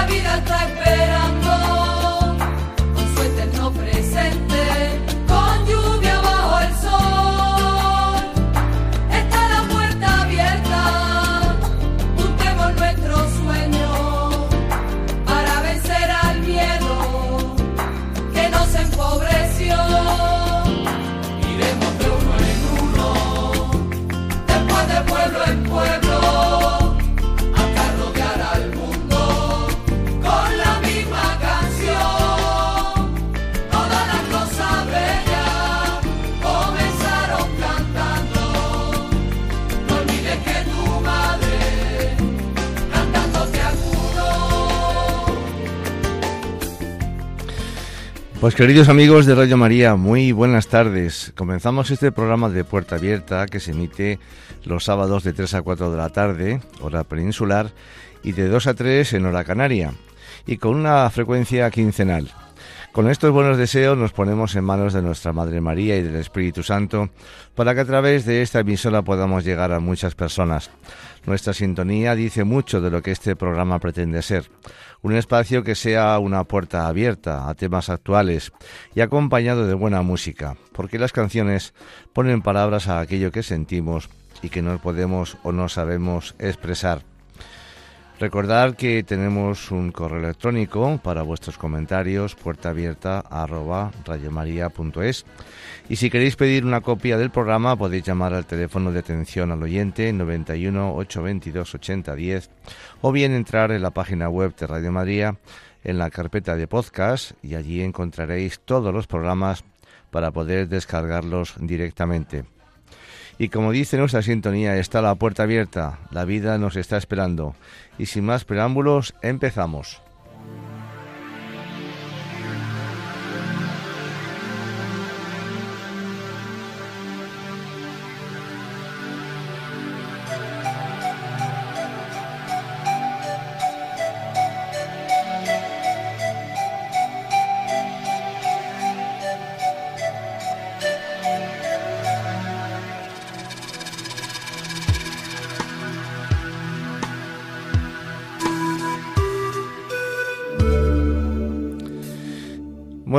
la vida está esperando Pues queridos amigos de Radio María, muy buenas tardes. Comenzamos este programa de Puerta Abierta que se emite los sábados de 3 a 4 de la tarde, hora peninsular, y de 2 a 3 en hora canaria, y con una frecuencia quincenal. Con estos buenos deseos nos ponemos en manos de nuestra Madre María y del Espíritu Santo para que a través de esta emisora podamos llegar a muchas personas. Nuestra sintonía dice mucho de lo que este programa pretende ser. Un espacio que sea una puerta abierta a temas actuales y acompañado de buena música, porque las canciones ponen palabras a aquello que sentimos y que no podemos o no sabemos expresar. Recordar que tenemos un correo electrónico para vuestros comentarios, puerta abierta arroba radiomaria.es. Y si queréis pedir una copia del programa, podéis llamar al teléfono de atención al oyente 91 822 8010 o bien entrar en la página web de Radio María en la carpeta de podcast y allí encontraréis todos los programas para poder descargarlos directamente. Y como dice nuestra sintonía, está la puerta abierta, la vida nos está esperando. Y sin más preámbulos, empezamos.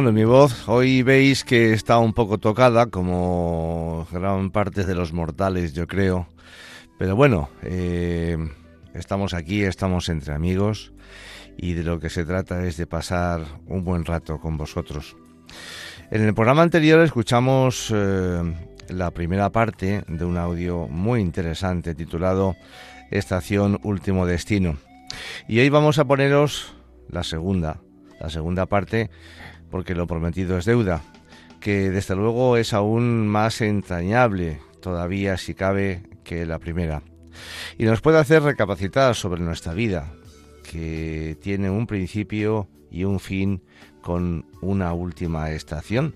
Bueno, mi voz hoy veis que está un poco tocada, como gran parte de los mortales, yo creo. Pero bueno, eh, estamos aquí, estamos entre amigos y de lo que se trata es de pasar un buen rato con vosotros. En el programa anterior escuchamos eh, la primera parte de un audio muy interesante titulado Estación Último Destino. Y hoy vamos a poneros la segunda, la segunda parte porque lo prometido es deuda, que desde luego es aún más entrañable todavía si cabe que la primera. Y nos puede hacer recapacitar sobre nuestra vida, que tiene un principio y un fin con una última estación,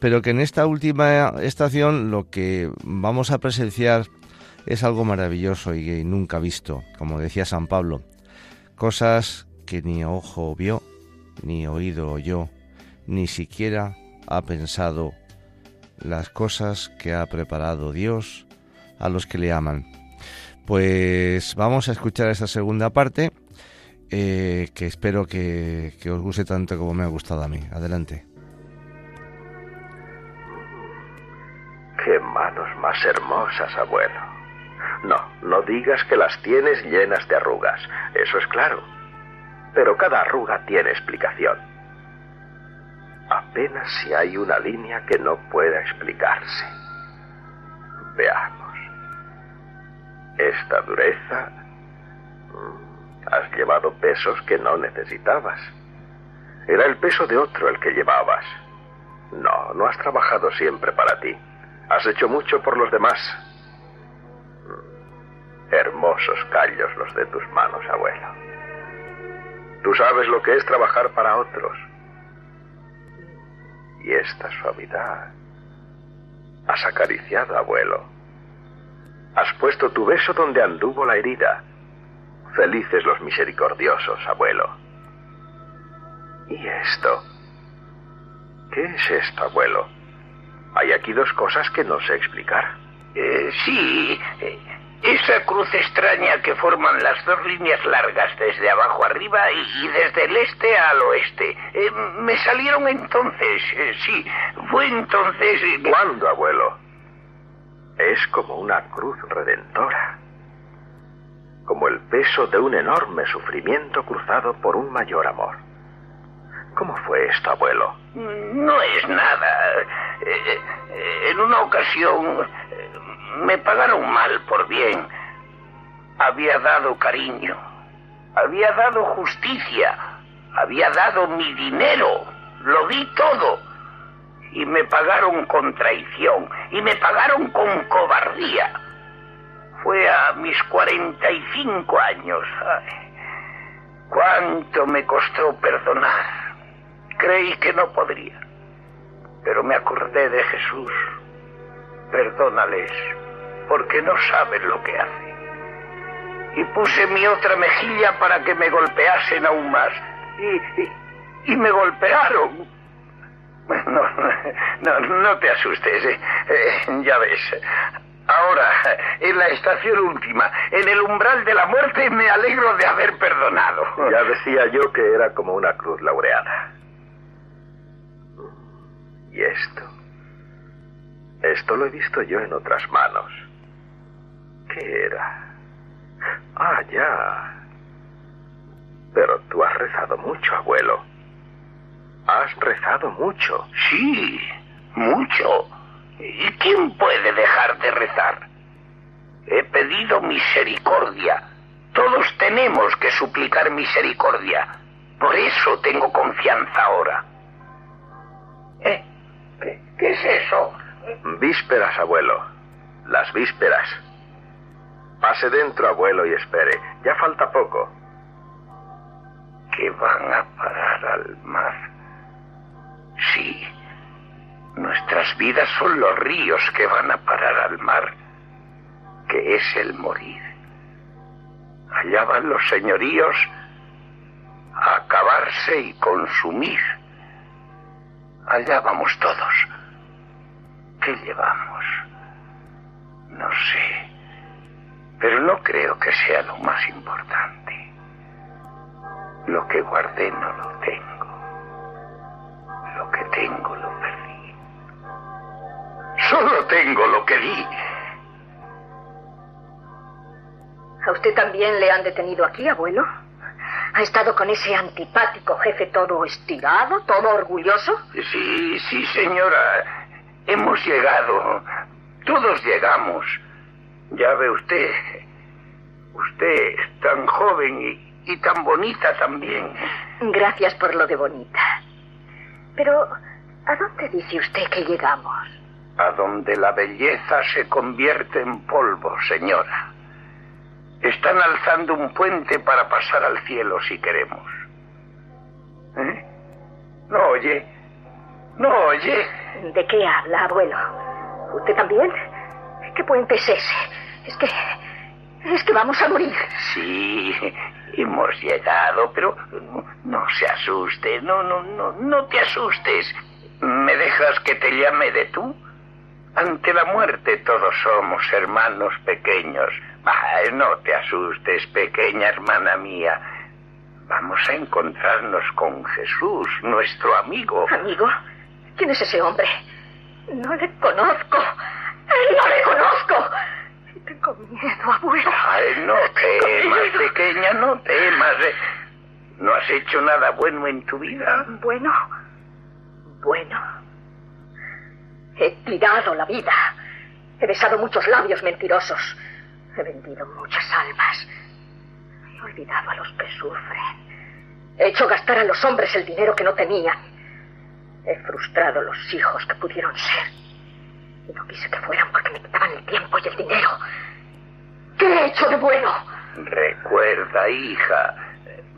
pero que en esta última estación lo que vamos a presenciar es algo maravilloso y nunca visto, como decía San Pablo, cosas que ni ojo vio, ni oído oyó, ni siquiera ha pensado las cosas que ha preparado Dios a los que le aman. Pues vamos a escuchar esta segunda parte eh, que espero que, que os guste tanto como me ha gustado a mí. Adelante. Qué manos más hermosas, abuelo. No, no digas que las tienes llenas de arrugas. Eso es claro. Pero cada arruga tiene explicación. Apenas si hay una línea que no pueda explicarse. Veamos. Esta dureza... Mm, has llevado pesos que no necesitabas. Era el peso de otro el que llevabas. No, no has trabajado siempre para ti. Has hecho mucho por los demás. Mm, hermosos callos los de tus manos, abuelo. Tú sabes lo que es trabajar para otros. Y esta suavidad. Has acariciado, abuelo. Has puesto tu beso donde anduvo la herida. Felices los misericordiosos, abuelo. ¿Y esto? ¿Qué es esto, abuelo? Hay aquí dos cosas que no sé explicar. Eh, sí, eh, esa cruz extraña que forman las dos líneas largas desde abajo arriba y, desde el este al oeste. Eh, me salieron entonces, sí, fue entonces... ¿Cuándo, abuelo? Es como una cruz redentora, como el peso de un enorme sufrimiento cruzado por un mayor amor. ¿Cómo fue esto, abuelo? No es nada. Eh, eh, en una ocasión eh, me pagaron mal por bien. Había dado cariño, había dado justicia, había dado mi dinero, lo di todo. Y me pagaron con traición, y me pagaron con cobardía. Fue a mis 45 años. ¿Cuánto me costó perdonar? Creí que no podría, pero me acordé de Jesús. Perdónales, porque no saben lo que hacen. Y puse mi otra mejilla para que me golpeasen aún más. Y, y, me golpearon. No, no, no te asustes, eh. Eh, ya ves. Ahora, en la estación última, en el umbral de la muerte, me alegro de haber perdonado. Ya decía yo que era como una cruz laureada. ¿Y esto? Esto lo he visto yo en otras manos. ¿Qué era? Ah, ya. Pero tú has rezado mucho, abuelo. Has rezado mucho. Sí, mucho. ¿Y quién puede dejar de rezar? He pedido misericordia. Todos tenemos que suplicar misericordia. Por eso tengo confianza ahora. ¿Eh? ¿Qué, es eso? Vísperas, abuelo. Las vísperas. Pase dentro, abuelo, y espere. Ya falta poco. Que van a parar al mar. Sí. Nuestras vidas son los ríos que van a parar al mar, que es el morir. Allá van los señoríos a acabarse y consumir. Allá vamos todos. ¿Qué llevamos? No sé. Pero no creo que sea lo más importante. Lo que guardé no lo tengo. Lo que tengo lo perdí. Solo tengo lo que di. ¿A usted también le han detenido aquí, abuelo? ¿Ha estado con ese antipático jefe todo estirado, todo orgulloso? Sí, sí, señora. Hemos llegado. Todos llegamos. Ya ve usted. Usted es tan joven y, y tan bonita también. Gracias por lo de bonita. Pero, ¿a dónde dice usted que llegamos? A donde la belleza se convierte en polvo, señora. Están alzando un puente para pasar al cielo si queremos. ¿Eh? ¿No oye? ¿No oye? ¿De qué habla, abuelo? ¿Usted también? ¿Qué puente es ese? Es que... Es que vamos a morir. Sí, hemos llegado, pero no, no se asuste, no, no, no, no te asustes. ¿Me dejas que te llame de tú? Ante la muerte todos somos hermanos pequeños. Ay, no te asustes, pequeña hermana mía. Vamos a encontrarnos con Jesús, nuestro amigo. ¿Amigo? ¿Quién es ese hombre? No le conozco. No le conozco. Tengo miedo, abuelo. Ay, no temas, pequeña, no temas. ¿No has hecho nada bueno en tu vida? Bueno, bueno. He tirado la vida. He besado muchos labios mentirosos. He vendido muchas almas. He olvidado a los que sufren. He hecho gastar a los hombres el dinero que no tenían. He frustrado los hijos que pudieron ser. Y no quise que fueran porque me quitaban el tiempo y el dinero. ¿Qué he hecho de bueno? Recuerda, hija.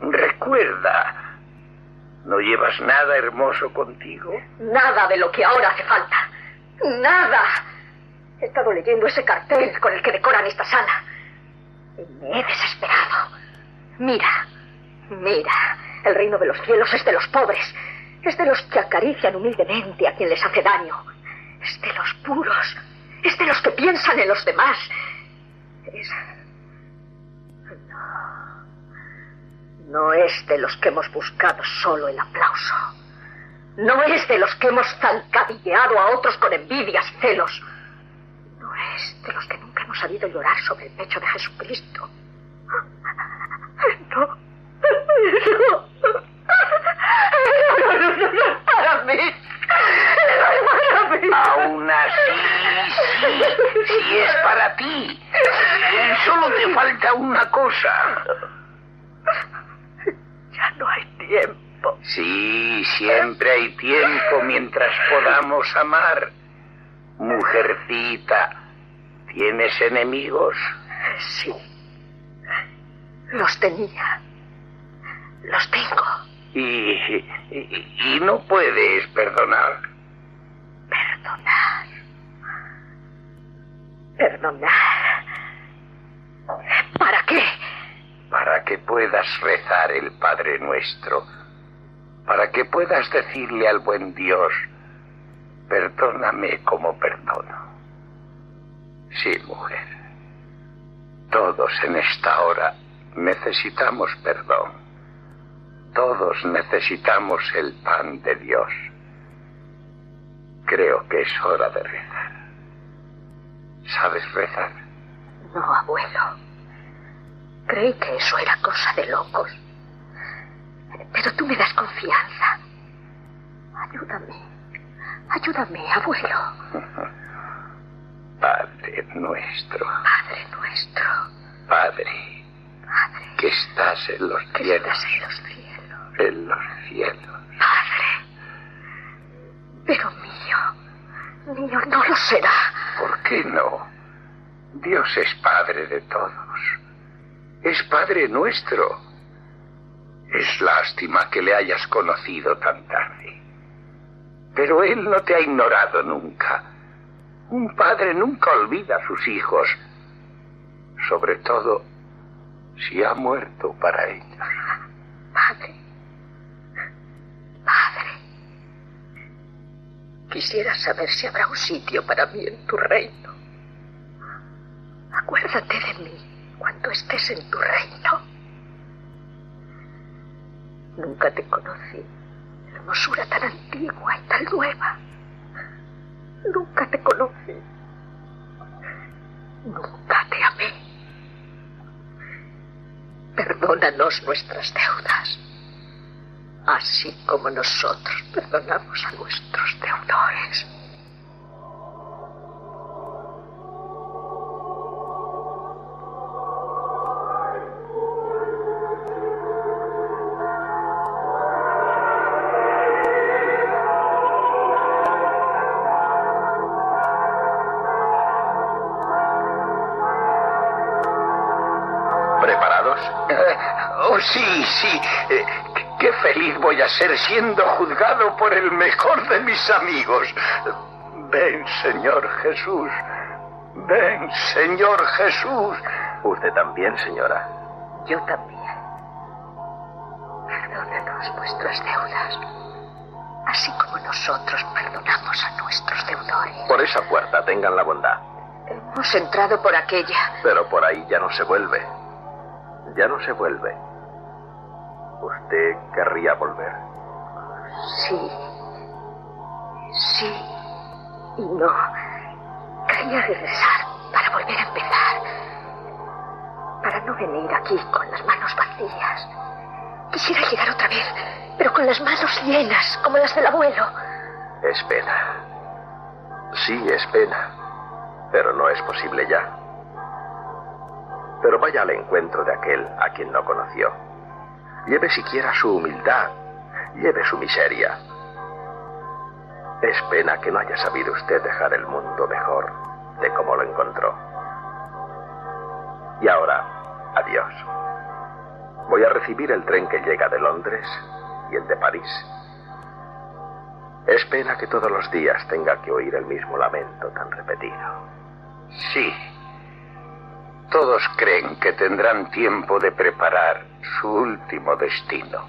Recuerda. ¿No llevas nada hermoso contigo? Nada de lo que ahora hace falta. Nada. He estado leyendo ese cartel con el que decoran esta sala. Y me he desesperado. Mira, mira. El reino de los cielos es de los pobres. Es de los que acarician humildemente a quien les hace daño. Es de los puros. Es de los que piensan en los demás. Es... No. No es de los que hemos buscado solo el aplauso. No es de los que hemos zancadilleado a otros con envidias, celos. No es de los que nunca hemos sabido llorar sobre el pecho de Jesucristo. No. No. No, no, no, no, para mí. Para mí. Aún así, sí, sí es para ti. Solo te falta una cosa. Ya no hay tiempo. Sí, siempre hay tiempo mientras podamos amar. Mujercita, ¿tienes enemigos? Sí. Los tenía. Los tengo. Y, y, y no puedes perdonar. Perdonar. Perdonar. ¿Para qué? Para que puedas rezar el Padre Nuestro. Para que puedas decirle al buen Dios, perdóname como perdono. Sí, mujer. Todos en esta hora necesitamos perdón. Todos necesitamos el pan de Dios. Creo que es hora de rezar. ¿Sabes rezar? No, abuelo. Creí que eso era cosa de locos. Pero tú me das confianza. Ayúdame. Ayúdame, abuelo. Padre nuestro, Padre nuestro. Padre, Padre. que estás en los Que cielos, estás en los cielos. En los cielos. Padre. Pero mío. Mío no lo será. ¿Por qué no? Dios es Padre de todos. Es Padre nuestro. Es lástima que le hayas conocido tan tarde. Pero Él no te ha ignorado nunca. Un padre nunca olvida a sus hijos, sobre todo si ha muerto para ellos. Padre. Padre. Quisiera saber si habrá un sitio para mí en tu reino. Acuérdate de mí cuando estés en tu reino. Nunca te conocí. Hermosura tan antigua y tan nueva. Nunca te conocí. Nunca te amé. Perdónanos nuestras deudas, así como nosotros perdonamos a nuestros deudores. ¿Preparados? Eh, oh, sí, sí. Eh, qué feliz voy a ser siendo juzgado por el mejor de mis amigos. Ven, Señor Jesús. Ven, Señor Jesús. Usted también, señora. Yo también. Perdónanos nuestras deudas, así como nosotros perdonamos a nuestros deudores. Por esa puerta tengan la bondad. Hemos entrado por aquella. Pero por ahí ya no se vuelve. Ya no se vuelve. ¿Usted querría volver? Sí. Sí. Y no. Quería regresar para volver a empezar. para no venir aquí con las manos vacías. Quisiera llegar otra vez, pero con las manos llenas, como las del abuelo. Es pena. Sí, es pena. Pero no es posible ya. Pero vaya al encuentro de aquel a quien no conoció. Lleve siquiera su humildad, lleve su miseria. Es pena que no haya sabido usted dejar el mundo mejor de como lo encontró. Y ahora, adiós. Voy a recibir el tren que llega de Londres y el de París. Es pena que todos los días tenga que oír el mismo lamento tan repetido. Sí. Todos creen que tendrán tiempo de preparar su último destino.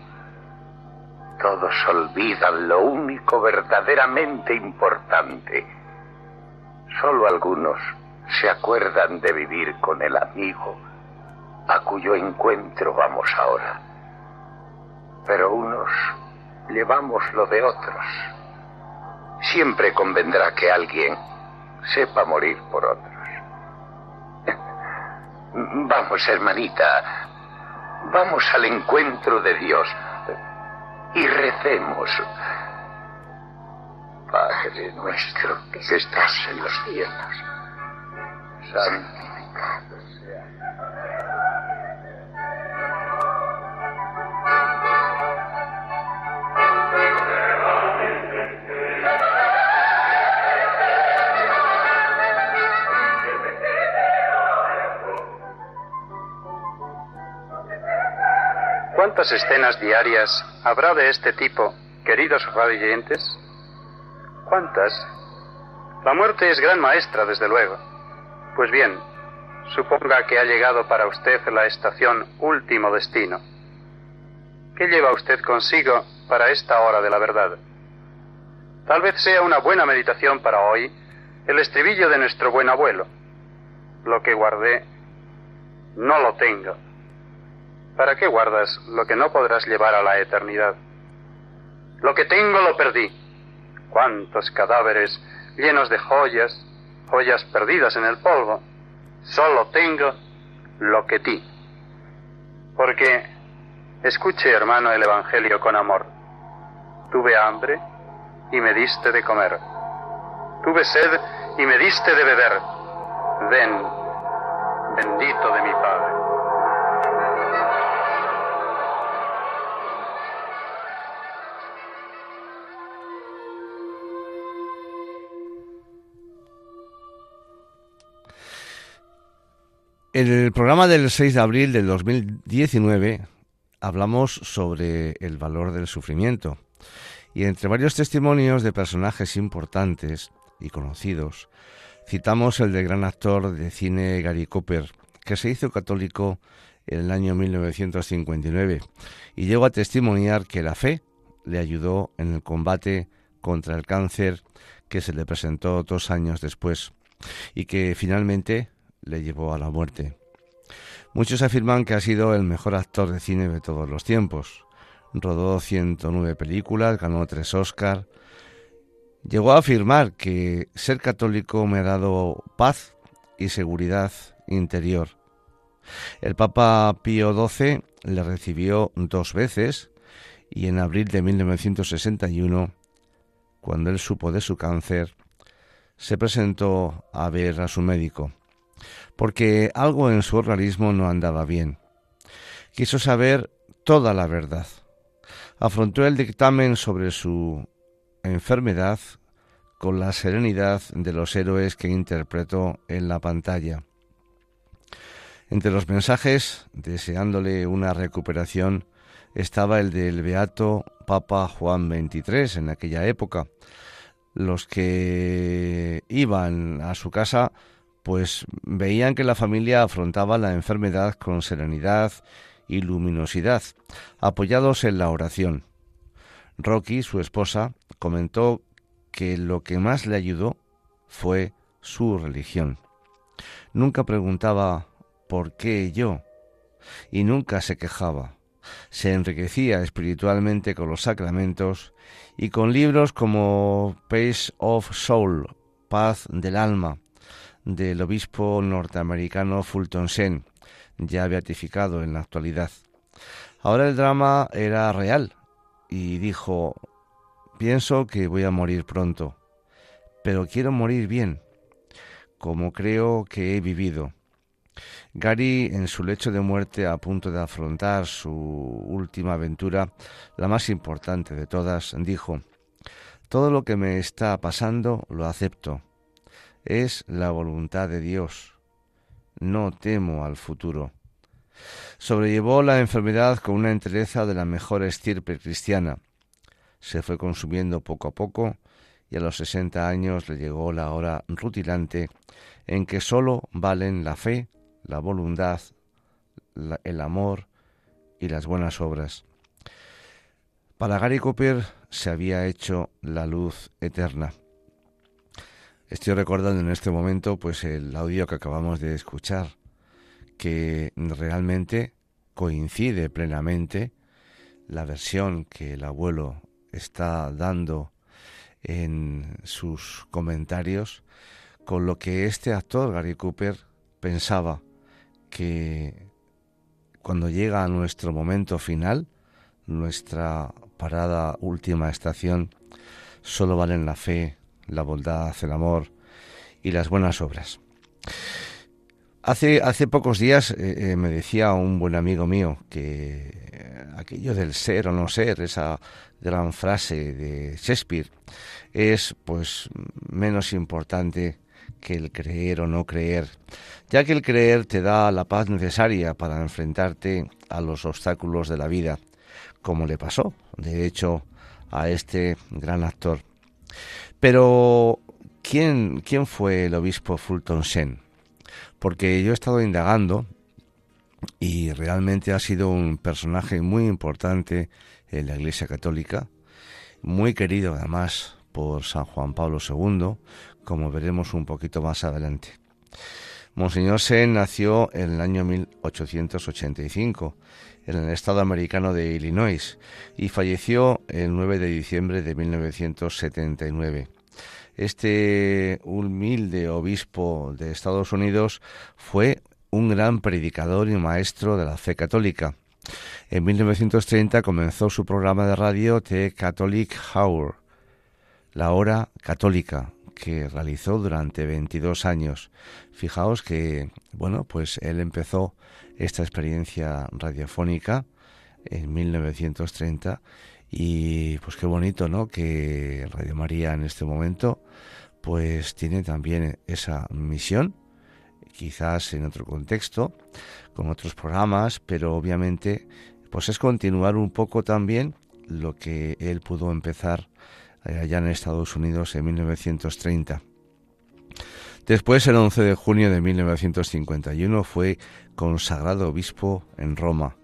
Todos olvidan lo único verdaderamente importante. Solo algunos se acuerdan de vivir con el amigo a cuyo encuentro vamos ahora. Pero unos llevamos lo de otros. Siempre convendrá que alguien sepa morir por otros. Vamos, hermanita, vamos al encuentro de Dios y recemos. Padre nuestro que estás en los cielos santificado ¿Cuántas escenas diarias habrá de este tipo, queridos radioyentes? ¿Cuántas? La muerte es gran maestra, desde luego. Pues bien, suponga que ha llegado para usted la estación último destino. ¿Qué lleva usted consigo para esta hora de la verdad? Tal vez sea una buena meditación para hoy el estribillo de nuestro buen abuelo. Lo que guardé, no lo tengo. ¿Para qué guardas lo que no podrás llevar a la eternidad? Lo que tengo lo perdí. ¿Cuántos cadáveres llenos de joyas, joyas perdidas en el polvo. Solo tengo lo que ti. Porque, escuche hermano el Evangelio con amor. Tuve hambre y me diste de comer. Tuve sed y me diste de beber. Ven, bendito de mi Padre. En el programa del 6 de abril del 2019 hablamos sobre el valor del sufrimiento. Y entre varios testimonios de personajes importantes y conocidos citamos el del gran actor de cine Gary Cooper que se hizo católico en el año 1959 y llegó a testimoniar que la fe le ayudó en el combate contra el cáncer que se le presentó dos años después y que finalmente le llevó a la muerte. Muchos afirman que ha sido el mejor actor de cine de todos los tiempos. Rodó 109 películas, ganó tres Oscars. Llegó a afirmar que ser católico me ha dado paz y seguridad interior. El Papa Pío XII le recibió dos veces y en abril de 1961, cuando él supo de su cáncer, se presentó a ver a su médico porque algo en su organismo no andaba bien. Quiso saber toda la verdad. Afrontó el dictamen sobre su enfermedad con la serenidad de los héroes que interpretó en la pantalla. Entre los mensajes, deseándole una recuperación, estaba el del beato Papa Juan XXIII en aquella época. Los que iban a su casa pues veían que la familia afrontaba la enfermedad con serenidad y luminosidad, apoyados en la oración. Rocky, su esposa, comentó que lo que más le ayudó fue su religión. Nunca preguntaba ¿por qué yo? y nunca se quejaba. Se enriquecía espiritualmente con los sacramentos y con libros como Peace of Soul, Paz del Alma, del obispo norteamericano Fulton Sheen, ya beatificado en la actualidad. Ahora el drama era real y dijo, pienso que voy a morir pronto, pero quiero morir bien, como creo que he vivido. Gary, en su lecho de muerte, a punto de afrontar su última aventura, la más importante de todas, dijo, Todo lo que me está pasando lo acepto. Es la voluntad de Dios. No temo al futuro. Sobrellevó la enfermedad con una entereza de la mejor estirpe cristiana. Se fue consumiendo poco a poco y a los sesenta años le llegó la hora rutilante en que sólo valen la fe, la voluntad, el amor y las buenas obras. Para Gary Cooper se había hecho la luz eterna. Estoy recordando en este momento pues el audio que acabamos de escuchar, que realmente coincide plenamente la versión que el abuelo está dando en sus comentarios con lo que este actor, Gary Cooper, pensaba que cuando llega a nuestro momento final, nuestra parada última estación, solo valen la fe, la bondad, el amor y las buenas obras. Hace, hace pocos días eh, eh, me decía un buen amigo mío que aquello del ser o no ser, esa gran frase de Shakespeare, es pues menos importante que el creer o no creer, ya que el creer te da la paz necesaria para enfrentarte a los obstáculos de la vida, como le pasó, de hecho, a este gran actor. Pero, ¿quién, quién fue el obispo Fulton Sheen? Porque yo he estado indagando y realmente ha sido un personaje muy importante en la Iglesia Católica, muy querido además por San Juan Pablo II, como veremos un poquito más adelante. Monseñor Sen nació en el año 1885 en el estado americano de Illinois y falleció el 9 de diciembre de 1979. Este humilde obispo de Estados Unidos fue un gran predicador y maestro de la fe católica. En 1930 comenzó su programa de radio The Catholic Hour, la hora católica, que realizó durante 22 años. Fijaos que, bueno, pues él empezó esta experiencia radiofónica en 1930 y pues qué bonito, ¿no? Que Radio María en este momento pues tiene también esa misión, quizás en otro contexto, con otros programas, pero obviamente pues es continuar un poco también lo que él pudo empezar eh, allá en Estados Unidos en 1930. Después, el 11 de junio de 1951, fue consagrado obispo en Roma.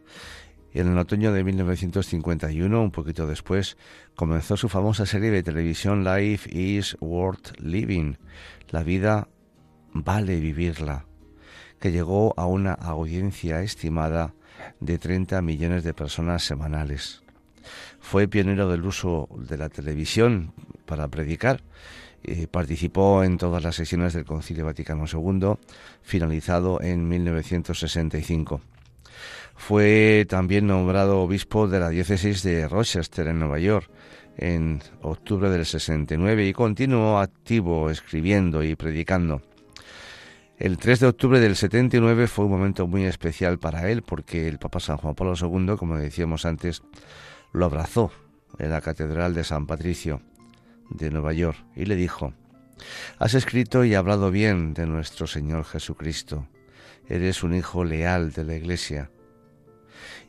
Y en el otoño de 1951, un poquito después, comenzó su famosa serie de televisión Life is Worth Living. La vida vale vivirla, que llegó a una audiencia estimada de 30 millones de personas semanales. Fue pionero del uso de la televisión para predicar. Participó en todas las sesiones del Concilio Vaticano II, finalizado en 1965. Fue también nombrado obispo de la diócesis de Rochester, en Nueva York, en octubre del 69 y continuó activo escribiendo y predicando. El 3 de octubre del 79 fue un momento muy especial para él porque el Papa San Juan Pablo II, como decíamos antes, lo abrazó en la Catedral de San Patricio de Nueva York y le dijo, Has escrito y hablado bien de nuestro Señor Jesucristo. Eres un hijo leal de la Iglesia.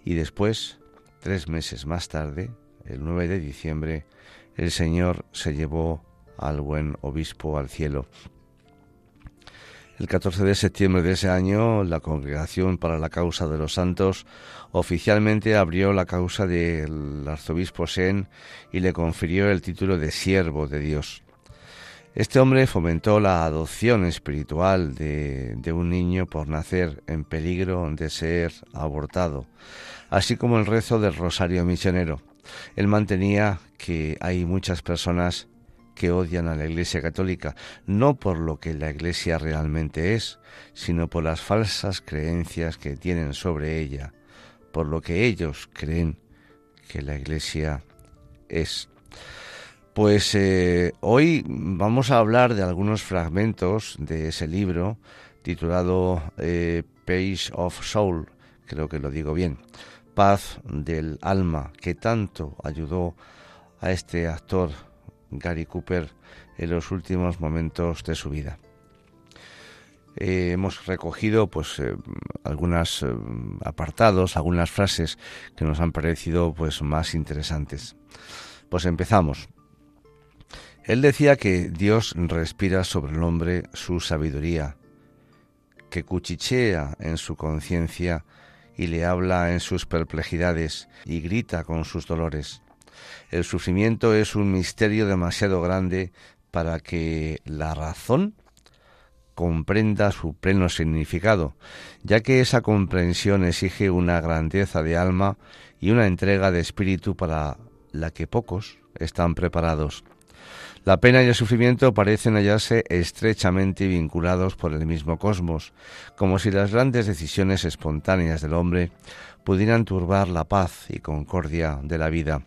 Y después, tres meses más tarde, el 9 de diciembre, el Señor se llevó al buen obispo al cielo. El 14 de septiembre de ese año, la Congregación para la Causa de los Santos oficialmente abrió la causa del arzobispo Sen y le confirió el título de siervo de Dios. Este hombre fomentó la adopción espiritual de, de, un niño por nacer en peligro de ser abortado, así como el rezo del rosario misionero. Él mantenía que hay muchas personas que odian a la Iglesia Católica, no por lo que la Iglesia realmente es, sino por las falsas creencias que tienen sobre ella, por lo que ellos creen que la Iglesia es. Pues eh, hoy vamos a hablar de algunos fragmentos de ese libro titulado eh, of Soul, creo que lo digo bien, Paz del Alma, que tanto ayudó a este actor Gary Cooper en los últimos momentos de su vida. Eh, hemos recogido pues eh, algunos eh, apartados, algunas frases que nos han parecido pues más interesantes. Pues empezamos. Él decía que Dios respira sobre el hombre su sabiduría, que cuchichea en su conciencia y le habla en sus perplejidades y grita con sus dolores. El sufrimiento es un misterio demasiado grande para que la razón comprenda su pleno significado, ya que esa comprensión exige una grandeza de alma y una entrega de espíritu para la que pocos están preparados. La pena y el sufrimiento parecen hallarse estrechamente vinculados por el mismo cosmos, como si las grandes decisiones espontáneas del hombre pudieran turbar la paz y concordia de la vida.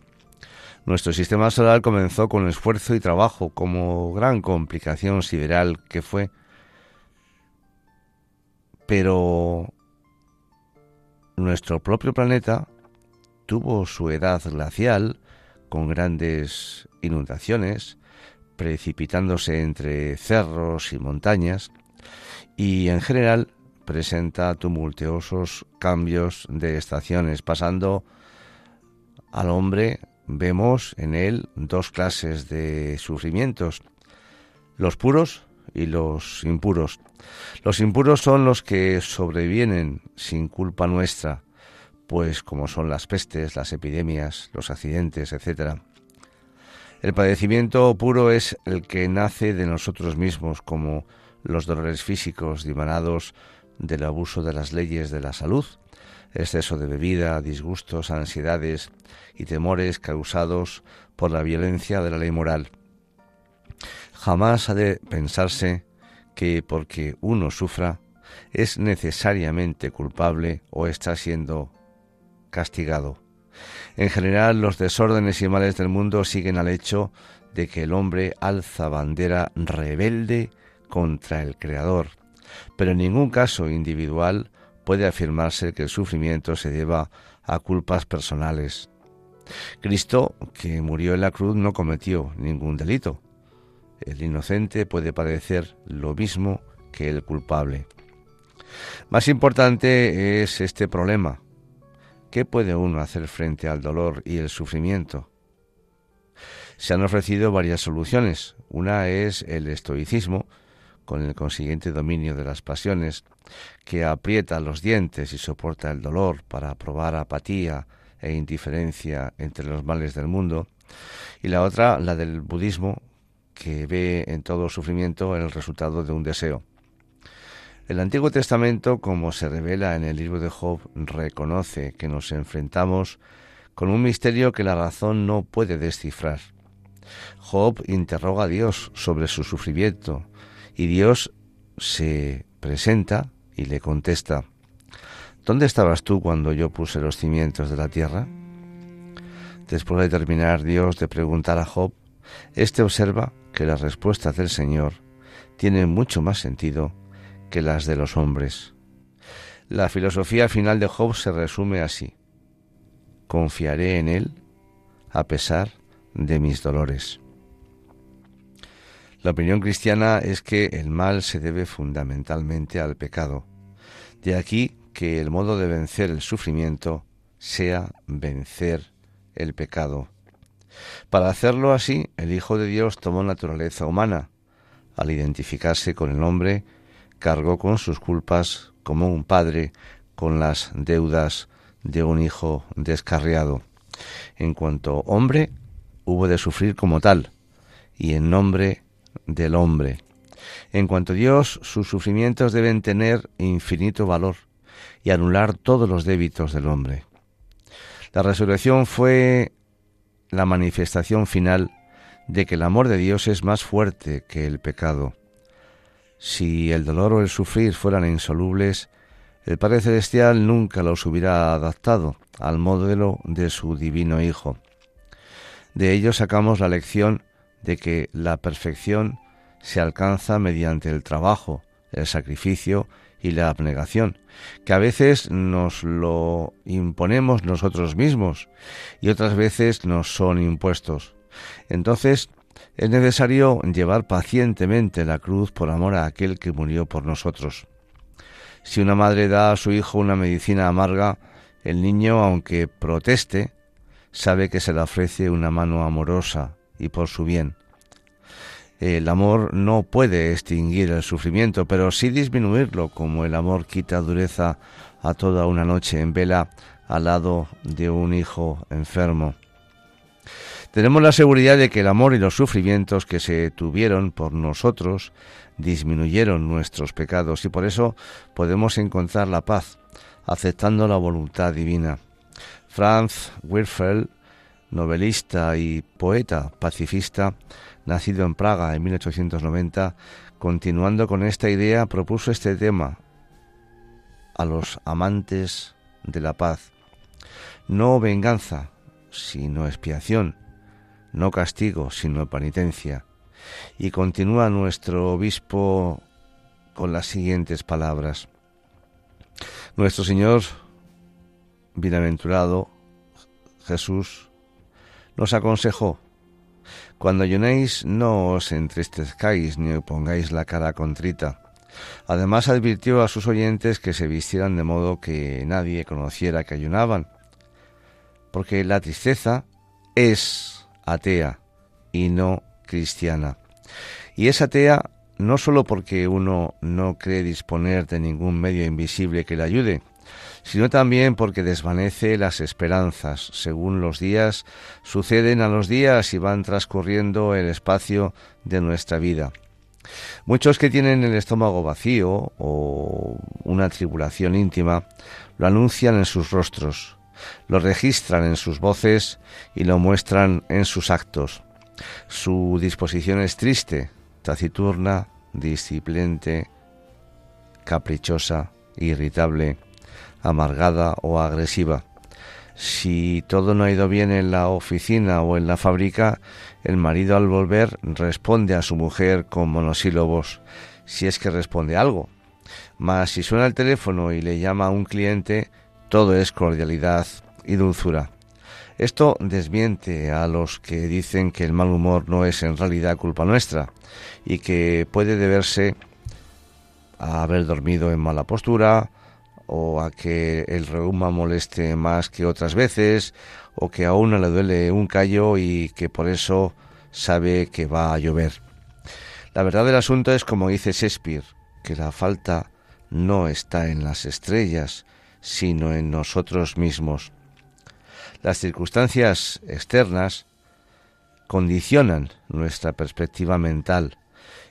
Nuestro sistema solar comenzó con esfuerzo y trabajo como gran complicación sideral que fue, pero nuestro propio planeta tuvo su edad glacial con grandes inundaciones, precipitándose entre cerros y montañas, y en general presenta tumultuosos cambios de estaciones, pasando al hombre vemos en él dos clases de sufrimientos, los puros y los impuros. Los impuros son los que sobrevienen sin culpa nuestra, pues como son las pestes, las epidemias, los accidentes, etc. El padecimiento puro es el que nace de nosotros mismos, como los dolores físicos dimanados del abuso de las leyes de la salud, exceso de bebida, disgustos, ansiedades y temores causados por la violencia de la ley moral. Jamás ha de pensarse que porque uno sufra es necesariamente culpable o está siendo castigado. En general, los desórdenes y males del mundo siguen al hecho de que el hombre alza bandera rebelde contra el Creador, pero en ningún caso individual puede afirmarse que el sufrimiento se deba a culpas personales. Cristo, que murió en la cruz, no cometió ningún delito. El inocente puede padecer lo mismo que el culpable. Más importante es este problema. ¿Qué puede uno hacer frente al dolor y el sufrimiento? Se han ofrecido varias soluciones. Una es el estoicismo, con el consiguiente dominio de las pasiones, que aprieta los dientes y soporta el dolor para probar apatía e indiferencia entre los males del mundo, y la otra, la del budismo, que ve en todo sufrimiento el resultado de un deseo. El Antiguo Testamento, como se revela en el libro de Job, reconoce que nos enfrentamos con un misterio que la razón no puede descifrar. Job interroga a Dios sobre su sufrimiento, y Dios se presenta y le contesta, ¿Dónde estabas tú cuando yo puse los cimientos de la tierra? Después de terminar Dios de preguntar a Job, éste observa que las respuestas del Señor tienen mucho más sentido que las de los hombres. La filosofía final de Job se resume así. Confiaré en Él a pesar de mis dolores. La opinión cristiana es que el mal se debe fundamentalmente al pecado. De aquí que el modo de vencer el sufrimiento sea vencer el pecado. Para hacerlo así, el Hijo de Dios tomó naturaleza humana. Al identificarse con el hombre, cargó con sus culpas como un padre con las deudas de un hijo descarriado. En cuanto hombre, hubo de sufrir como tal, y en nombre del hombre. En cuanto a Dios, sus sufrimientos deben tener infinito valor y anular todos los débitos del hombre. La resurrección fue la manifestación final de que el amor de Dios es más fuerte que el pecado. Si el dolor o el sufrir fueran insolubles, el Padre Celestial nunca los hubiera adaptado al modelo de su divino Hijo. De ello sacamos la lección de que la perfección se alcanza mediante el trabajo, el sacrificio y la abnegación, que a veces nos lo imponemos nosotros mismos y otras veces nos son impuestos. Entonces, es necesario llevar pacientemente la cruz por amor a aquel que murió por nosotros. Si una madre da a su hijo una medicina amarga, el niño, aunque proteste, sabe que se le ofrece una mano amorosa y por su bien. El amor no puede extinguir el sufrimiento, pero sí disminuirlo, como el amor quita dureza a toda una noche en vela al lado de un hijo enfermo. Tenemos la seguridad de que el amor y los sufrimientos que se tuvieron por nosotros disminuyeron nuestros pecados y por eso podemos encontrar la paz aceptando la voluntad divina. Franz Werfel, novelista y poeta pacifista, nacido en Praga en 1890, continuando con esta idea, propuso este tema a los amantes de la paz. No venganza, sino expiación no castigo, sino penitencia. Y continúa nuestro obispo con las siguientes palabras. Nuestro Señor, bienaventurado Jesús, nos aconsejó, cuando ayunéis no os entristezcáis ni pongáis la cara contrita. Además advirtió a sus oyentes que se vistieran de modo que nadie conociera que ayunaban, porque la tristeza es atea y no cristiana. Y es atea no solo porque uno no cree disponer de ningún medio invisible que le ayude, sino también porque desvanece las esperanzas. Según los días suceden a los días y van transcurriendo el espacio de nuestra vida. Muchos que tienen el estómago vacío o una tribulación íntima lo anuncian en sus rostros, lo registran en sus voces y lo muestran en sus actos. Su disposición es triste, taciturna, disciplente, caprichosa, irritable, amargada o agresiva. Si todo no ha ido bien en la oficina o en la fábrica, el marido al volver responde a su mujer con monosílabos, si es que responde algo. Mas si suena el teléfono y le llama a un cliente, todo es cordialidad y dulzura. Esto desmiente a los que dicen que el mal humor no es en realidad culpa nuestra y que puede deberse a haber dormido en mala postura o a que el reuma moleste más que otras veces o que a uno le duele un callo y que por eso sabe que va a llover. La verdad del asunto es como dice Shakespeare, que la falta no está en las estrellas, sino en nosotros mismos. Las circunstancias externas condicionan nuestra perspectiva mental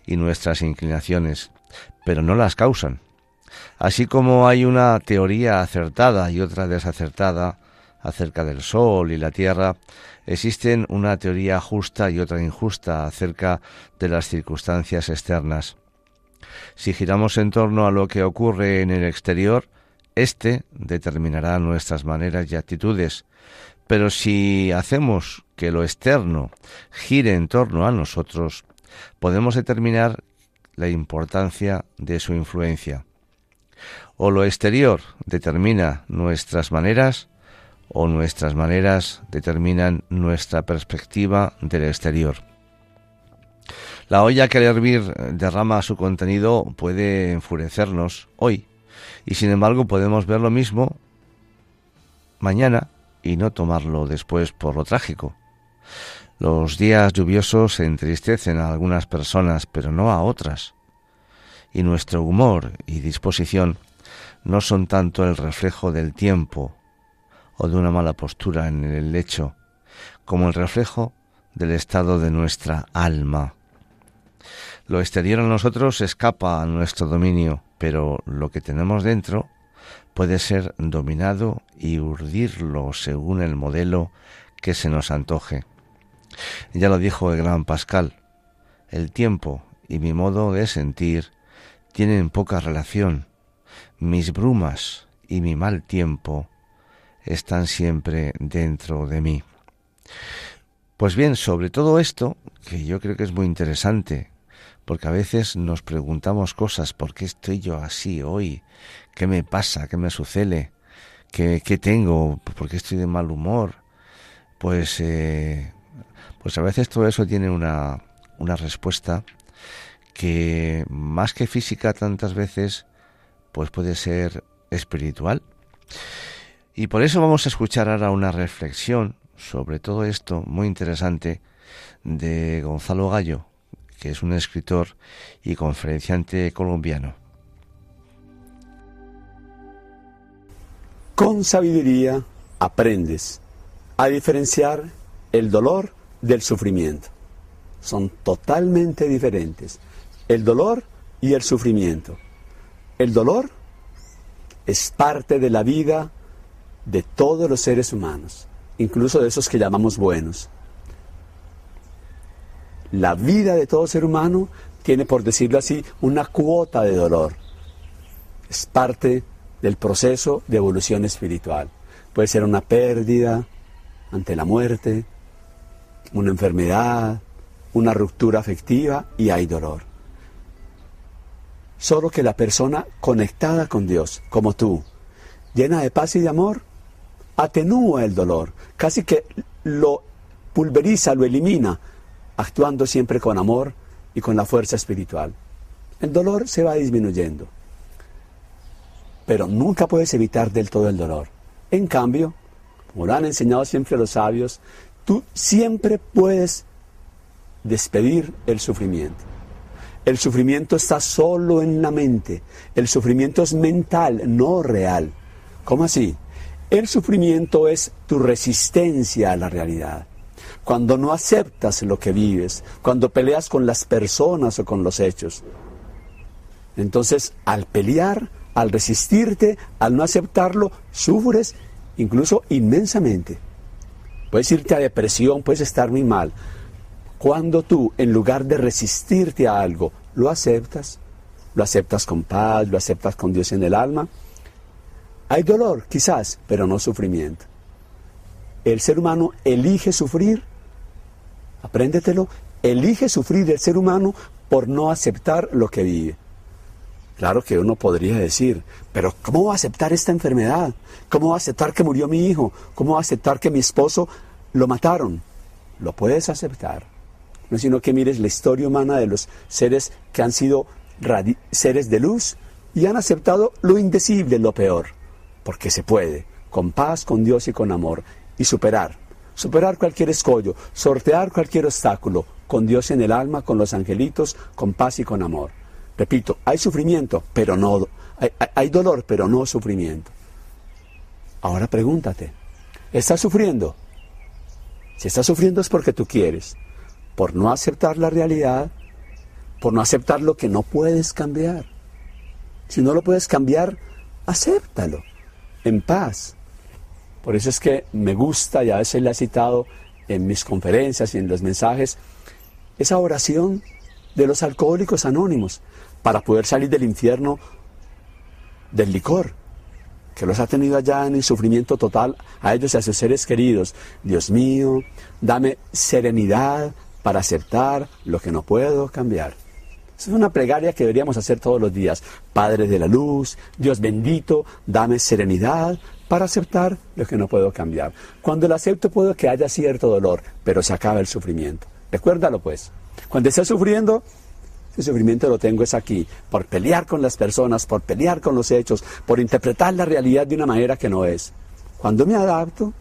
y nuestras inclinaciones, pero no las causan. Así como hay una teoría acertada y otra desacertada acerca del Sol y la Tierra, existen una teoría justa y otra injusta acerca de las circunstancias externas. Si giramos en torno a lo que ocurre en el exterior, este determinará nuestras maneras y actitudes, pero si hacemos que lo externo gire en torno a nosotros, podemos determinar la importancia de su influencia. O lo exterior determina nuestras maneras, o nuestras maneras determinan nuestra perspectiva del exterior. La olla que al hervir derrama su contenido puede enfurecernos hoy, y sin embargo podemos ver lo mismo mañana y no tomarlo después por lo trágico. Los días lluviosos entristecen a algunas personas, pero no a otras. Y nuestro humor y disposición no son tanto el reflejo del tiempo o de una mala postura en el lecho, como el reflejo del estado de nuestra alma. Lo exterior a nosotros escapa a nuestro dominio, pero lo que tenemos dentro puede ser dominado y urdirlo según el modelo que se nos antoje. Ya lo dijo el gran Pascal, el tiempo y mi modo de sentir tienen poca relación. Mis brumas y mi mal tiempo están siempre dentro de mí. Pues bien, sobre todo esto, que yo creo que es muy interesante, porque a veces nos preguntamos cosas, ¿por qué estoy yo así hoy? ¿Qué me pasa? ¿Qué me sucede? ¿Qué, tengo? ¿Por qué estoy de mal humor? Pues, eh, pues a veces todo eso tiene una, una respuesta que más que física tantas veces, pues puede ser espiritual. Y por eso vamos a escuchar ahora una reflexión sobre todo esto muy interesante de Gonzalo Gallo, que es un escritor y conferenciante colombiano. Con sabiduría aprendes a diferenciar el dolor del sufrimiento. Son totalmente diferentes. El dolor y el sufrimiento. El dolor es parte de la vida de todos los seres humanos, incluso de esos que llamamos buenos. La vida de todo ser humano tiene, por decirlo así, una cuota de dolor. Es parte del proceso de evolución espiritual. Puede ser una pérdida ante la muerte, una enfermedad, una ruptura afectiva y hay dolor. Solo que la persona conectada con Dios, como tú, llena de paz y de amor, atenúa el dolor, casi que lo pulveriza, lo elimina, actuando siempre con amor y con la fuerza espiritual. El dolor se va disminuyendo, pero nunca puedes evitar del todo el dolor. En cambio, como lo han enseñado siempre los sabios, tú siempre puedes despedir el sufrimiento. El sufrimiento está solo en la mente. El sufrimiento es mental, no real. ¿Cómo así? El sufrimiento es tu resistencia a la realidad. Cuando no aceptas lo que vives, cuando peleas con las personas o con los hechos. Entonces, al pelear, al resistirte, al no aceptarlo, sufres incluso inmensamente. Puedes irte a depresión, puedes estar muy mal. Cuando tú, en lugar de resistirte a algo, lo aceptas, lo aceptas con paz, lo aceptas con Dios en el alma, hay dolor, quizás, pero no sufrimiento. El ser humano elige sufrir, apréndetelo, elige sufrir el ser humano por no aceptar lo que vive. Claro que uno podría decir, pero ¿cómo va a aceptar esta enfermedad? ¿Cómo va a aceptar que murió mi hijo? ¿Cómo va a aceptar que mi esposo lo mataron? Lo puedes aceptar. No sino que mires la historia humana de los seres que han sido seres de luz y han aceptado lo indecible, lo peor porque se puede, con paz, con Dios y con amor, y superar, superar cualquier escollo, sortear cualquier obstáculo, con Dios en el alma, con los angelitos, con paz y con amor. Repito, hay sufrimiento, pero no, hay, hay dolor, pero no sufrimiento. Ahora pregúntate, ¿estás sufriendo? Si estás sufriendo es porque tú quieres, por no aceptar la realidad, por no aceptar lo que no puedes cambiar. Si no lo puedes cambiar, acéptalo en paz. Por eso es que me gusta, y a veces la he citado en mis conferencias y en los mensajes, esa oración de los alcohólicos anónimos para poder salir del infierno del licor, que los ha tenido allá en el sufrimiento total a ellos y a sus seres queridos. Dios mío, dame serenidad para aceptar lo que no puedo cambiar. Es una plegaria que deberíamos hacer todos los días. Padre de la luz, Dios bendito, dame serenidad para aceptar lo que no puedo cambiar. Cuando lo acepto puedo que haya cierto dolor, pero se acaba el sufrimiento. Recuérdalo pues. Cuando estés sufriendo, ese sufrimiento lo tengo es aquí, por pelear con las personas, por pelear con los hechos, por interpretar la realidad de una manera que no es. Cuando me adapto,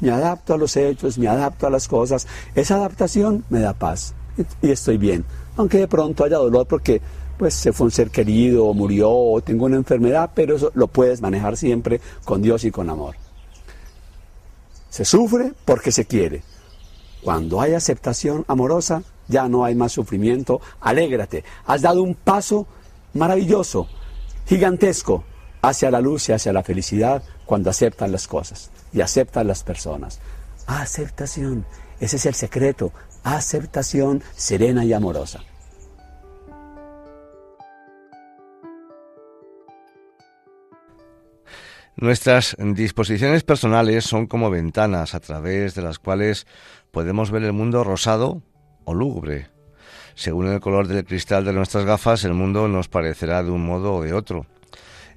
me adapto a los hechos, me adapto a las cosas, esa adaptación me da paz y estoy bien aunque de pronto haya dolor porque pues se fue un ser querido o murió o tengo una enfermedad, pero eso lo puedes manejar siempre con Dios y con amor. Se sufre porque se quiere. Cuando hay aceptación amorosa, ya no hay más sufrimiento. Alégrate. Has dado un paso maravilloso, gigantesco, hacia la luz y hacia la felicidad cuando aceptan las cosas y aceptan las personas. Aceptación. Ese es el secreto, aceptación serena y amorosa. Nuestras disposiciones personales son como ventanas a través de las cuales podemos ver el mundo rosado o lúgubre. Según el color del cristal de nuestras gafas, el mundo nos parecerá de un modo o de otro.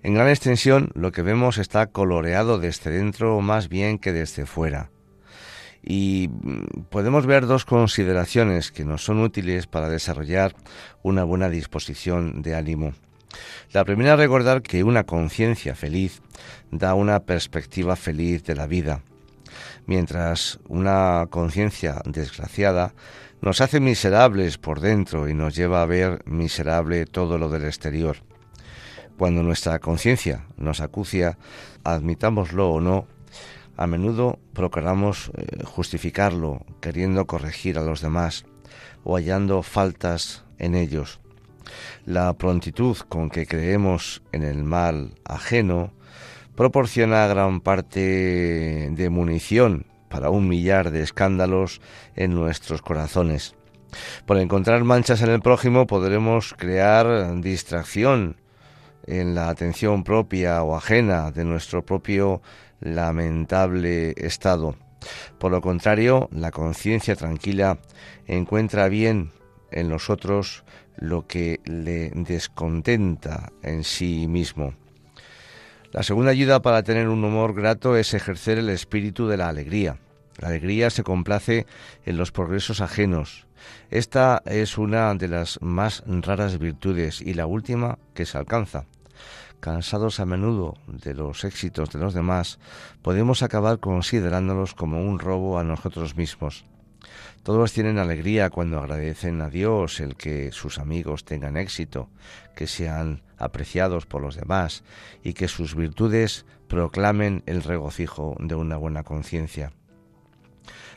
En gran extensión, lo que vemos está coloreado desde dentro más bien que desde fuera. Y mm, podemos ver dos consideraciones que nos son útiles para desarrollar una buena disposición de ánimo. La primera, recordar que una conciencia feliz da una perspectiva feliz de la vida, mientras una conciencia desgraciada nos hace miserables por dentro y nos lleva a ver miserable todo lo del exterior. Cuando nuestra conciencia nos acucia, admitámoslo o no, a menudo procuramos eh, justificarlo, queriendo corregir a los demás o hallando faltas en ellos. La prontitud con que creemos en el mal ajeno proporciona gran parte de munición para un millar de escándalos en nuestros corazones. Por encontrar manchas en el prójimo podremos crear distracción en la atención propia o ajena de nuestro propio lamentable estado. Por lo contrario, la conciencia tranquila encuentra bien en nosotros lo que le descontenta en sí mismo. La segunda ayuda para tener un humor grato es ejercer el espíritu de la alegría. La alegría se complace en los progresos ajenos. Esta es una de las más raras virtudes y la última que se alcanza. Cansados a menudo de los éxitos de los demás, podemos acabar considerándolos como un robo a nosotros mismos. Todos tienen alegría cuando agradecen a Dios el que sus amigos tengan éxito, que sean apreciados por los demás y que sus virtudes proclamen el regocijo de una buena conciencia.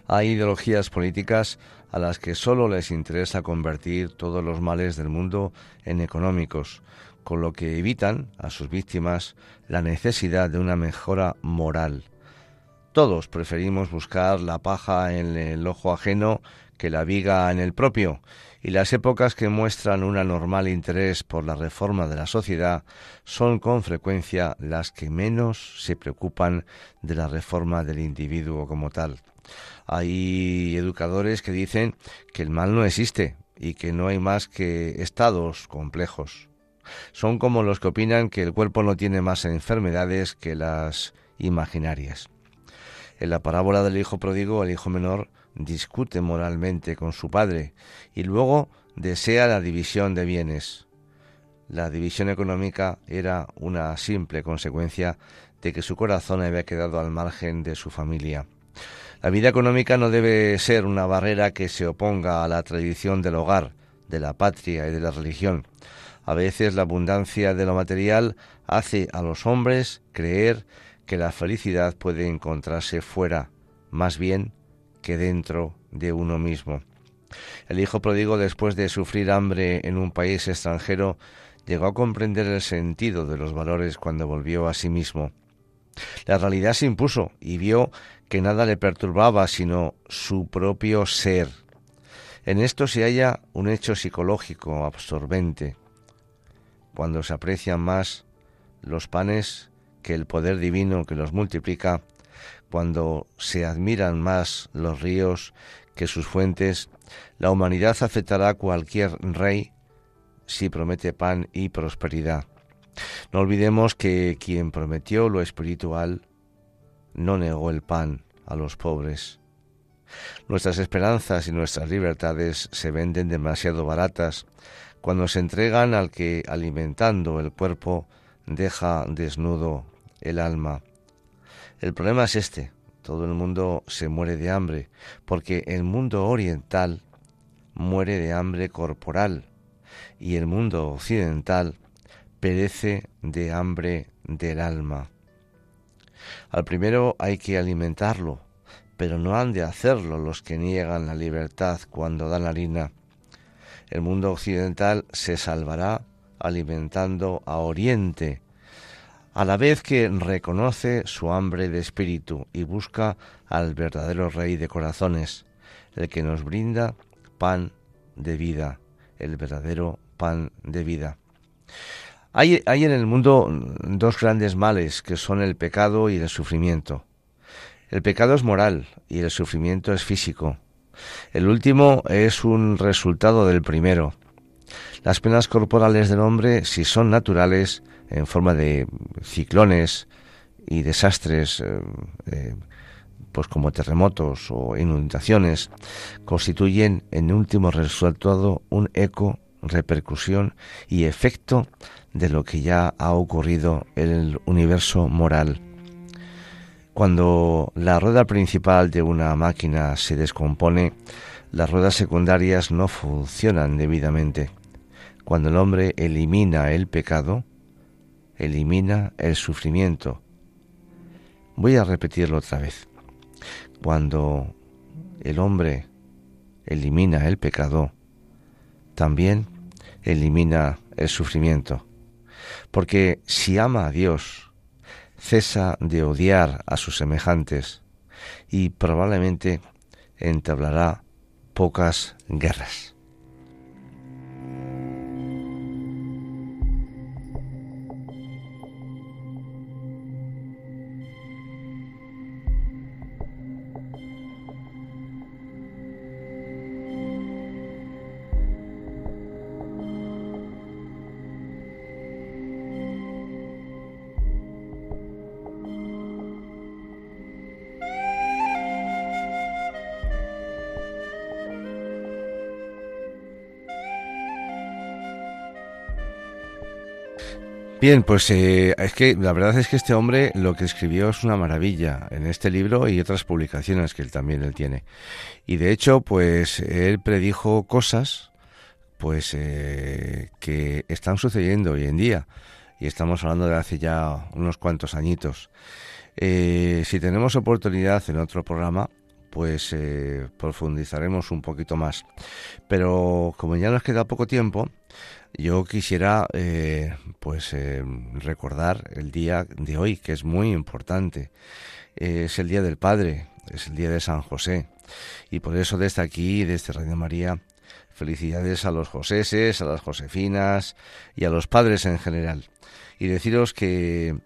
Hay ideologías políticas a las que solo les interesa convertir todos los males del mundo en económicos, con lo que evitan a sus víctimas la necesidad de una mejora moral todos preferimos buscar la paja en el ojo ajeno que la viga en el propio, y las épocas que muestran un anormal interés por la reforma de la sociedad son con frecuencia las que menos se preocupan de la reforma del individuo como tal. Hay educadores que dicen que el mal no existe y que no hay más que estados complejos. Son como los que opinan que el cuerpo no tiene más enfermedades que las imaginarias. En la parábola del hijo pródigo, el hijo menor discute moralmente con su padre y luego desea la división de bienes. La división económica era una simple consecuencia de que su corazón había quedado al margen de su familia. La vida económica no debe ser una barrera que se oponga a la tradición del hogar, de la patria y de la religión. A veces la abundancia de lo material hace a los hombres creer que la felicidad puede encontrarse fuera, más bien que dentro de uno mismo. El hijo pródigo, después de sufrir hambre en un país extranjero, llegó a comprender el sentido de los valores cuando volvió a sí mismo. La realidad se impuso y vio que nada le perturbaba sino su propio ser. En esto se halla un hecho psicológico absorbente. Cuando se aprecian más los panes que el poder divino que los multiplica, cuando se admiran más los ríos que sus fuentes, la humanidad aceptará cualquier rey si promete pan y prosperidad. No olvidemos que quien prometió lo espiritual no negó el pan a los pobres. Nuestras esperanzas y nuestras libertades se venden demasiado baratas cuando se entregan al que, alimentando el cuerpo, deja desnudo el alma. El problema es este. Todo el mundo se muere de hambre, porque el mundo oriental muere de hambre corporal y el mundo occidental perece de hambre del alma. Al primero hay que alimentarlo, pero no han de hacerlo los que niegan la libertad cuando dan harina. El mundo occidental se salvará alimentando a Oriente, a la vez que reconoce su hambre de espíritu y busca al verdadero rey de corazones, el que nos brinda pan de vida, el verdadero pan de vida. Hay, en el mundo dos grandes males que son el pecado y el sufrimiento. El pecado es moral y el sufrimiento es físico. El último es un resultado del primero. Las penas corporales del hombre, si son naturales, en forma de ciclones y desastres, eh, eh, pues como terremotos o inundaciones, constituyen en último resultado un eco, repercusión y efecto de lo que ya ha ocurrido en el universo moral. Cuando la rueda principal de una máquina se descompone, las ruedas secundarias no funcionan debidamente. Cuando el hombre elimina el pecado, elimina el sufrimiento. Voy a repetirlo otra vez. Cuando el hombre elimina el pecado, también elimina el sufrimiento. Porque si ama a Dios, cesa de odiar a sus semejantes y probablemente entablará pocas guerras. Bien, pues eh, es que la verdad es que este hombre lo que escribió es una maravilla en este libro y otras publicaciones que él también él tiene. Y de hecho, pues él predijo cosas, pues eh, que están sucediendo hoy en día. Y estamos hablando de hace ya unos cuantos añitos. Eh, si tenemos oportunidad en otro programa, pues profundizaremos un poquito más. Pero como ya nos queda poco tiempo, yo quisiera eh, pues eh, recordar el día de hoy, que es muy importante. es el Día del Padre, es el Día de San José. Y por eso desde aquí, desde Radio María, felicidades a los Joseses, a las Josefinas y a los padres en general. Y deciros que,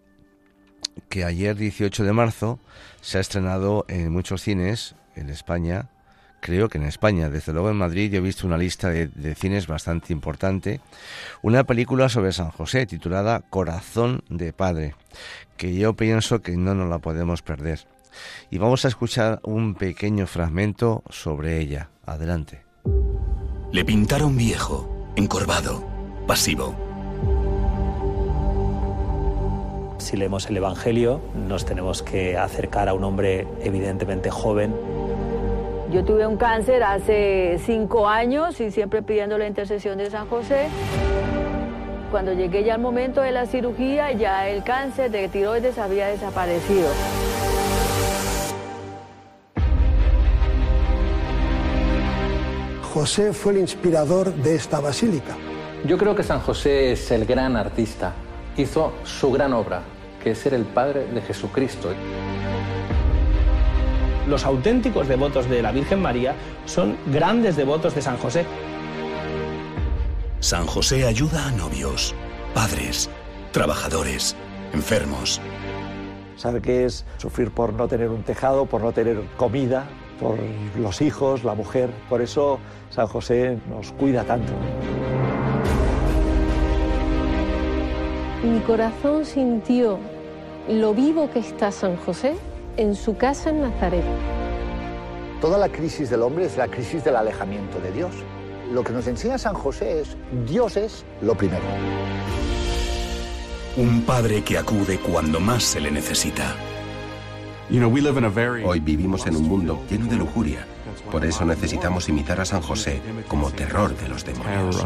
que ayer 18 de marzo se ha estrenado en muchos cines en España creo que en España. Desde luego en Madrid yo he visto una lista de, cines bastante importante. Una película sobre San José titulada Corazón de Padre, que yo pienso que no nos la podemos perder. Y vamos a escuchar un pequeño fragmento sobre ella. Adelante. Le pintaron viejo, encorvado, pasivo. Si leemos el Evangelio, nos tenemos que acercar a un hombre evidentemente joven, yo tuve un cáncer hace cinco años y siempre pidiendo la intercesión de San José. Cuando llegué ya al momento de la cirugía, ya el cáncer de tiroides había desaparecido. José fue el inspirador de esta basílica. Yo creo que San José es el gran artista. Hizo su gran obra, que es ser el Padre de Jesucristo los auténticos devotos de la Virgen María son grandes devotos de San José. San José ayuda a novios, padres, trabajadores, enfermos. Sabe qué es sufrir por no tener un tejado, por no tener comida, por los hijos, la mujer. Por eso San José nos cuida tanto. Mi corazón sintió lo vivo que está San José en su casa en Nazaret. Toda la crisis del hombre es la crisis del alejamiento de Dios. Lo que nos enseña San José es, Dios es lo primero. Un padre que acude cuando más se le necesita. Hoy vivimos en un mundo lleno de lujuria. Por eso necesitamos imitar a San José como terror de los demonios.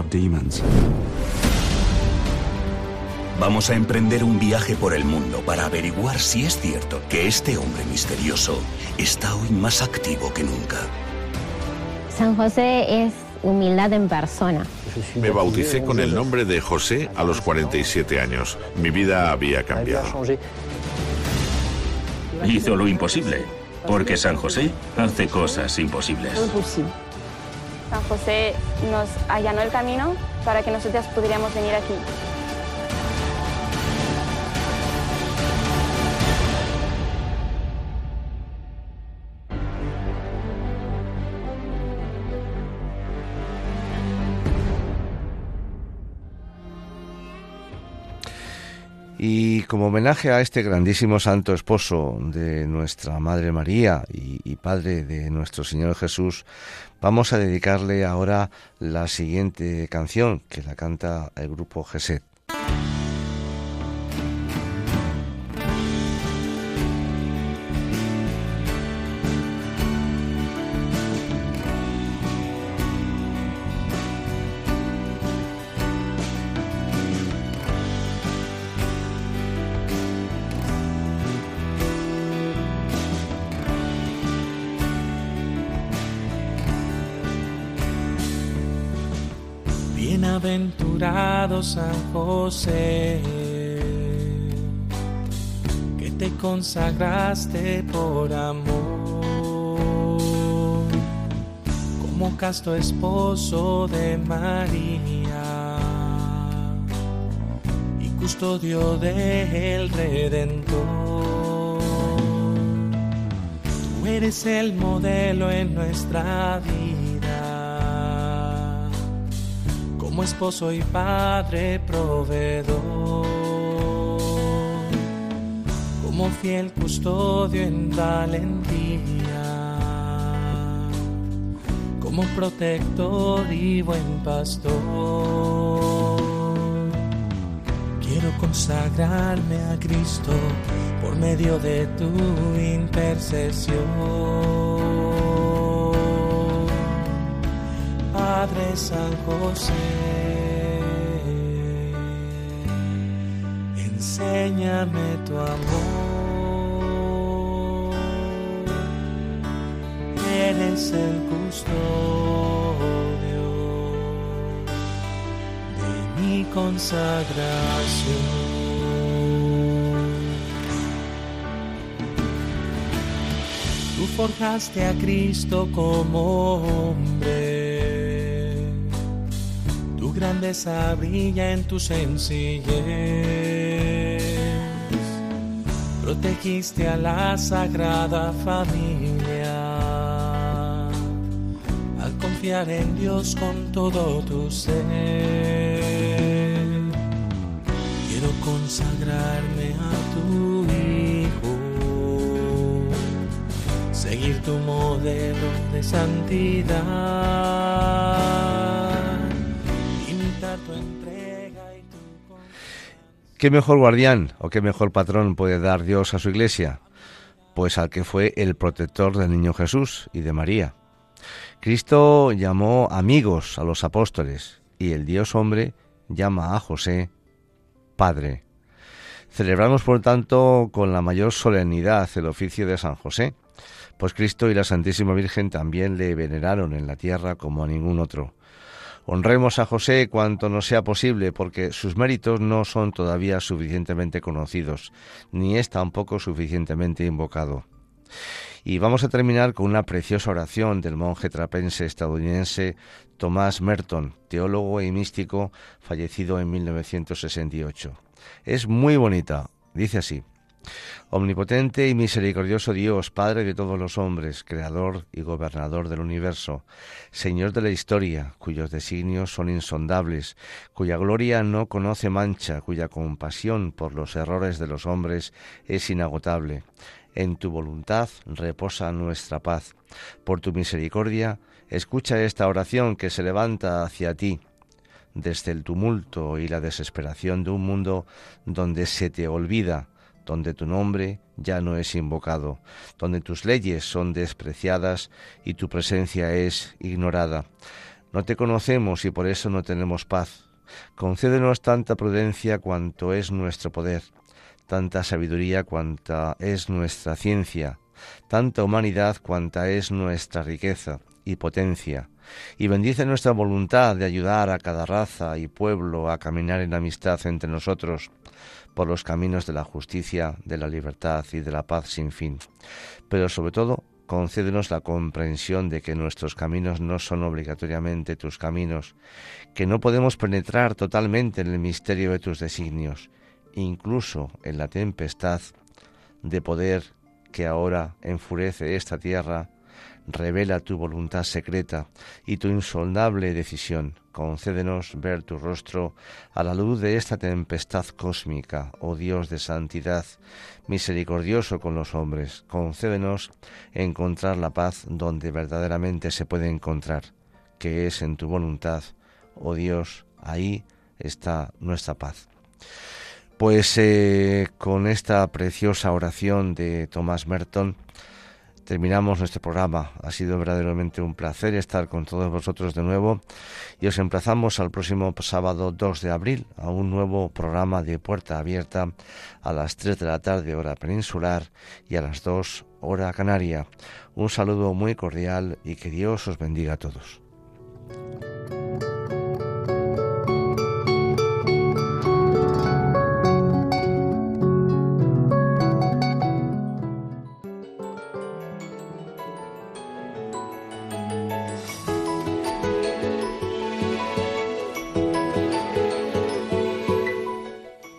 Vamos a emprender un viaje por el mundo para averiguar si es cierto que este hombre misterioso está hoy más activo que nunca. San José es humildad en persona. Me bauticé con el nombre de José a los 47 años. Mi vida había cambiado. Hizo lo imposible. Porque San José hace cosas imposibles. San José nos allanó el camino para que nosotros pudiéramos venir aquí. Como homenaje a este grandísimo santo esposo de nuestra Madre María y, Padre de nuestro Señor Jesús, vamos a dedicarle ahora la siguiente canción que la canta el grupo Geset. Consagraste por amor como casto esposo de María y custodio del Redentor. Tú eres el modelo en nuestra vida como esposo y padre proveedor, como fiel custodio en valentía, como protector y buen pastor. Quiero consagrarme a Cristo por medio de tu intercesión. Padre San José, enséñame tu amor. Eres el custodio de mi consagración. Tú forjaste a Cristo como hombre grandeza brilla en tu sencillez. Protegiste a la sagrada familia confiar en Dios con todo tu ser. Quiero consagrarme a tu Hijo, seguir tu modelo de santidad ¿Qué mejor guardián o qué mejor patrón puede dar Dios a su iglesia? Pues al que fue el protector del niño Jesús y de María. Cristo llamó amigos a los apóstoles y el Dios hombre llama a José Padre. Celebramos, por tanto, con la mayor solemnidad el oficio de San José, pues Cristo y la Santísima Virgen también le veneraron en la tierra como a ningún otro. Honremos a José cuanto nos sea posible, porque sus méritos no son todavía suficientemente conocidos, ni es tampoco suficientemente invocado. Y vamos a terminar con una preciosa oración del monje trapense estadounidense Tomás Merton, teólogo y místico fallecido en 1968. Es muy bonita. Dice así. Omnipotente y misericordioso Dios, Padre de todos los hombres, Creador y Gobernador del universo, Señor de la historia, cuyos designios son insondables, cuya gloria no conoce mancha, cuya compasión por los errores de los hombres es inagotable. En tu voluntad reposa nuestra paz. Por tu misericordia, escucha esta oración que se levanta hacia ti desde el tumulto y la desesperación de un mundo donde se te olvida donde tu nombre ya no es invocado, donde tus leyes son despreciadas y tu presencia es ignorada. No te conocemos y por eso no tenemos paz. Concédenos tanta prudencia cuanto es nuestro poder, tanta sabiduría cuanta es nuestra ciencia, tanta humanidad cuanta es nuestra riqueza y potencia, y bendice nuestra voluntad de ayudar a cada raza y pueblo a caminar en amistad entre nosotros, por los caminos de la justicia, de la libertad y de la paz sin fin. Pero sobre todo, concédenos la comprensión de que nuestros caminos no son obligatoriamente tus caminos, que no podemos penetrar totalmente en el misterio de tus designios, incluso en la tempestad de poder que ahora enfurece esta tierra, revela tu voluntad secreta y tu insondable decisión. Concédenos ver tu rostro a la luz de esta tempestad cósmica, oh Dios de santidad, misericordioso con los hombres. Concédenos encontrar la paz donde verdaderamente se puede encontrar, que es en tu voluntad, oh Dios, ahí está nuestra paz. Pues eh, con esta preciosa oración de Tomás Merton, terminamos nuestro programa. Ha sido verdaderamente un placer estar con todos vosotros de nuevo y os emplazamos al próximo sábado 2 de abril a un nuevo programa de Puerta Abierta a las 3 de la tarde hora peninsular y a las 2 hora canaria. Un saludo muy cordial y que Dios os bendiga a todos.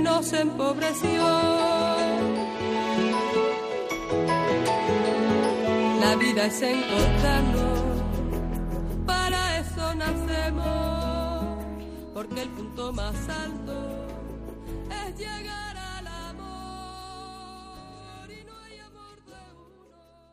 nos empobreció. La vida es encontrarnos, para eso nacemos, porque el punto más alto es llegar.